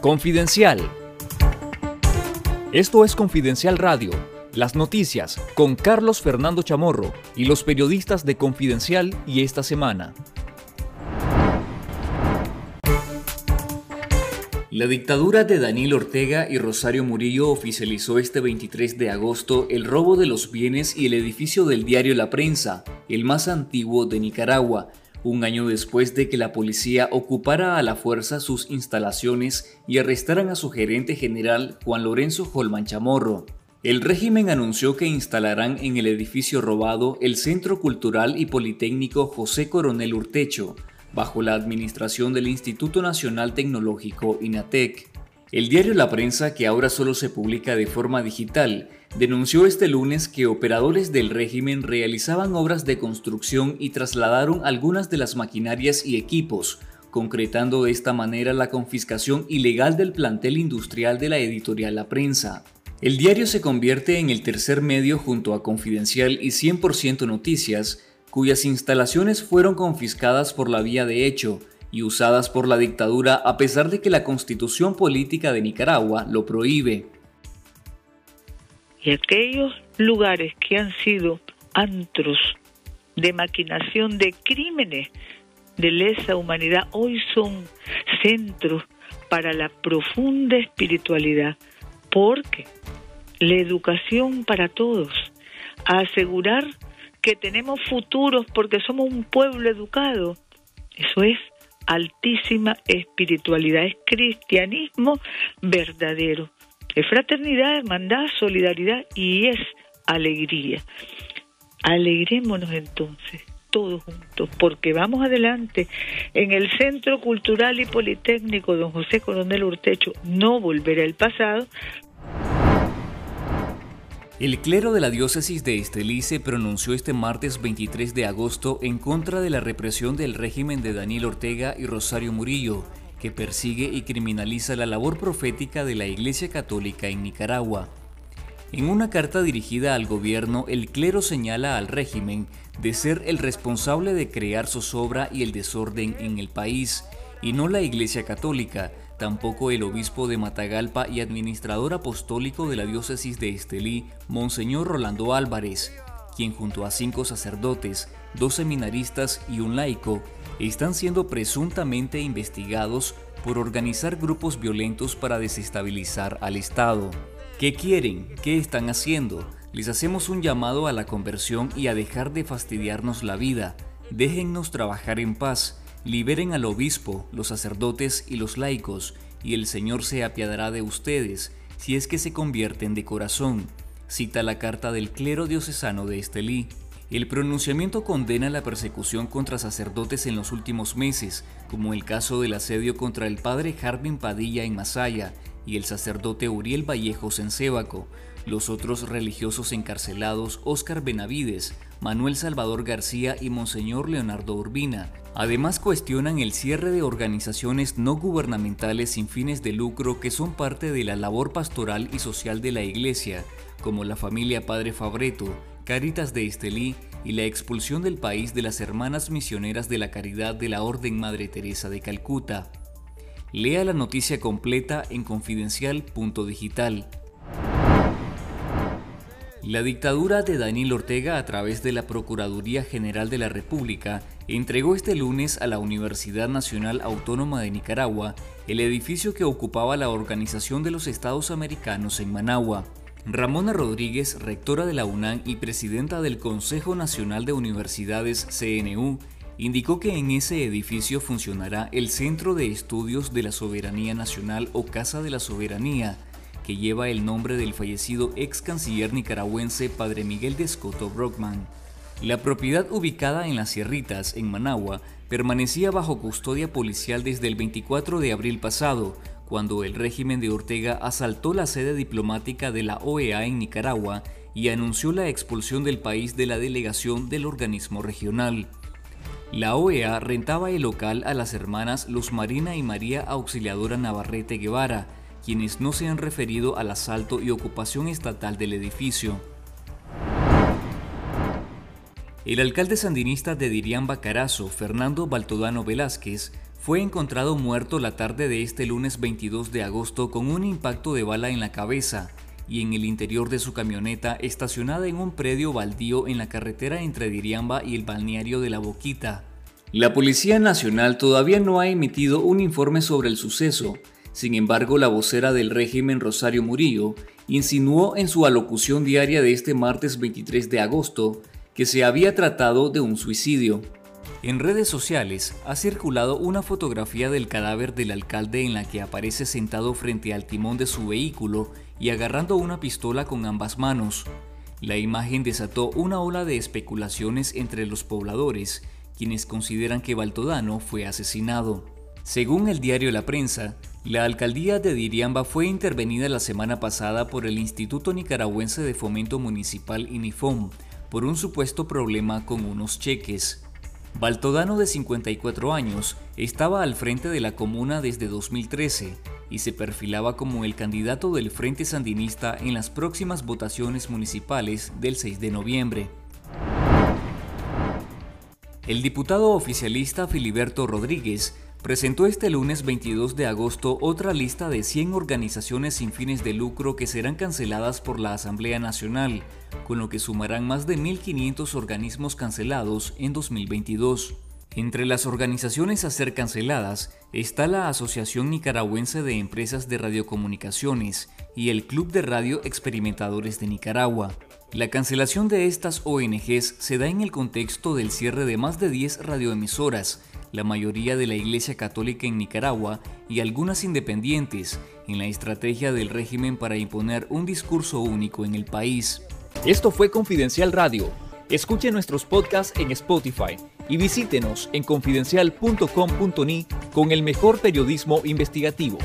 Confidencial. Esto es Confidencial Radio, las noticias con Carlos Fernando Chamorro y los periodistas de Confidencial y esta semana. La dictadura de Daniel Ortega y Rosario Murillo oficializó este 23 de agosto el robo de los bienes y el edificio del diario La Prensa, el más antiguo de Nicaragua, un año después de que la policía ocupara a la fuerza sus instalaciones y arrestaran a su gerente general Juan Lorenzo Holman Chamorro. El régimen anunció que instalarán en el edificio robado el Centro Cultural y Politécnico José Coronel Urtecho, bajo la administración del Instituto Nacional Tecnológico INATEC. El diario La Prensa, que ahora solo se publica de forma digital, denunció este lunes que operadores del régimen realizaban obras de construcción y trasladaron algunas de las maquinarias y equipos, concretando de esta manera la confiscación ilegal del plantel industrial de la editorial La Prensa. El diario se convierte en el tercer medio junto a Confidencial y 100% Noticias, cuyas instalaciones fueron confiscadas por la vía de hecho y usadas por la dictadura a pesar de que la constitución política de Nicaragua lo prohíbe. Y aquellos lugares que han sido antros de maquinación de crímenes de lesa humanidad hoy son centros para la profunda espiritualidad, porque la educación para todos, asegurar que tenemos futuros porque somos un pueblo educado, eso es altísima espiritualidad, es cristianismo verdadero. Es fraternidad, hermandad, solidaridad y es alegría. Alegrémonos entonces, todos juntos, porque vamos adelante. En el Centro Cultural y Politécnico Don José Coronel Urtecho no volverá el pasado, el clero de la diócesis de Estelí se pronunció este martes 23 de agosto en contra de la represión del régimen de Daniel Ortega y Rosario Murillo, que persigue y criminaliza la labor profética de la Iglesia Católica en Nicaragua. En una carta dirigida al gobierno, el clero señala al régimen de ser el responsable de crear zozobra y el desorden en el país, y no la Iglesia Católica, tampoco el obispo de Matagalpa y administrador apostólico de la diócesis de Estelí, Monseñor Rolando Álvarez, quien junto a cinco sacerdotes, dos seminaristas y un laico, están siendo presuntamente investigados por organizar grupos violentos para desestabilizar al Estado. ¿Qué quieren? ¿Qué están haciendo? Les hacemos un llamado a la conversión y a dejar de fastidiarnos la vida. Déjennos trabajar en paz Liberen al obispo, los sacerdotes y los laicos, y el Señor se apiadará de ustedes, si es que se convierten de corazón, cita la carta del clero diocesano de Estelí. El pronunciamiento condena la persecución contra sacerdotes en los últimos meses, como el caso del asedio contra el padre Jardín Padilla en Masaya y el sacerdote Uriel Vallejos en Sébaco, los otros religiosos encarcelados Óscar Benavides, Manuel Salvador García y Monseñor Leonardo Urbina. Además cuestionan el cierre de organizaciones no gubernamentales sin fines de lucro que son parte de la labor pastoral y social de la Iglesia, como la familia Padre Fabreto, Caritas de Estelí y la expulsión del país de las hermanas misioneras de la caridad de la Orden Madre Teresa de Calcuta. Lea la noticia completa en confidencial.digital. La dictadura de Daniel Ortega a través de la Procuraduría General de la República entregó este lunes a la Universidad Nacional Autónoma de Nicaragua el edificio que ocupaba la Organización de los Estados Americanos en Managua. Ramona Rodríguez, rectora de la UNAM y presidenta del Consejo Nacional de Universidades CNU, indicó que en ese edificio funcionará el Centro de Estudios de la Soberanía Nacional o Casa de la Soberanía, que lleva el nombre del fallecido ex canciller nicaragüense Padre Miguel de Escoto Brockman. La propiedad ubicada en las Sierritas, en Managua, permanecía bajo custodia policial desde el 24 de abril pasado, cuando el régimen de Ortega asaltó la sede diplomática de la OEA en Nicaragua y anunció la expulsión del país de la delegación del organismo regional. La OEA rentaba el local a las hermanas Luz Marina y María Auxiliadora Navarrete Guevara, quienes no se han referido al asalto y ocupación estatal del edificio. El alcalde sandinista de Diriamba Carazo, Fernando Baltodano Velázquez, fue encontrado muerto la tarde de este lunes 22 de agosto con un impacto de bala en la cabeza y en el interior de su camioneta estacionada en un predio baldío en la carretera entre Diriamba y el balneario de La Boquita. La Policía Nacional todavía no ha emitido un informe sobre el suceso, sin embargo la vocera del régimen Rosario Murillo insinuó en su alocución diaria de este martes 23 de agosto que se había tratado de un suicidio. En redes sociales ha circulado una fotografía del cadáver del alcalde en la que aparece sentado frente al timón de su vehículo y agarrando una pistola con ambas manos. La imagen desató una ola de especulaciones entre los pobladores, quienes consideran que Baltodano fue asesinado. Según el diario La Prensa, la alcaldía de Diriamba fue intervenida la semana pasada por el Instituto Nicaragüense de Fomento Municipal INIFOM por un supuesto problema con unos cheques. Baltodano, de 54 años, estaba al frente de la comuna desde 2013 y se perfilaba como el candidato del Frente Sandinista en las próximas votaciones municipales del 6 de noviembre. El diputado oficialista Filiberto Rodríguez presentó este lunes 22 de agosto otra lista de 100 organizaciones sin fines de lucro que serán canceladas por la Asamblea Nacional, con lo que sumarán más de 1.500 organismos cancelados en 2022. Entre las organizaciones a ser canceladas está la Asociación Nicaragüense de Empresas de Radiocomunicaciones y el Club de Radio Experimentadores de Nicaragua. La cancelación de estas ONGs se da en el contexto del cierre de más de 10 radioemisoras, la mayoría de la Iglesia Católica en Nicaragua y algunas independientes, en la estrategia del régimen para imponer un discurso único en el país. Esto fue Confidencial Radio. Escuche nuestros podcasts en Spotify y visítenos en confidencial.com.ni con el mejor periodismo investigativo.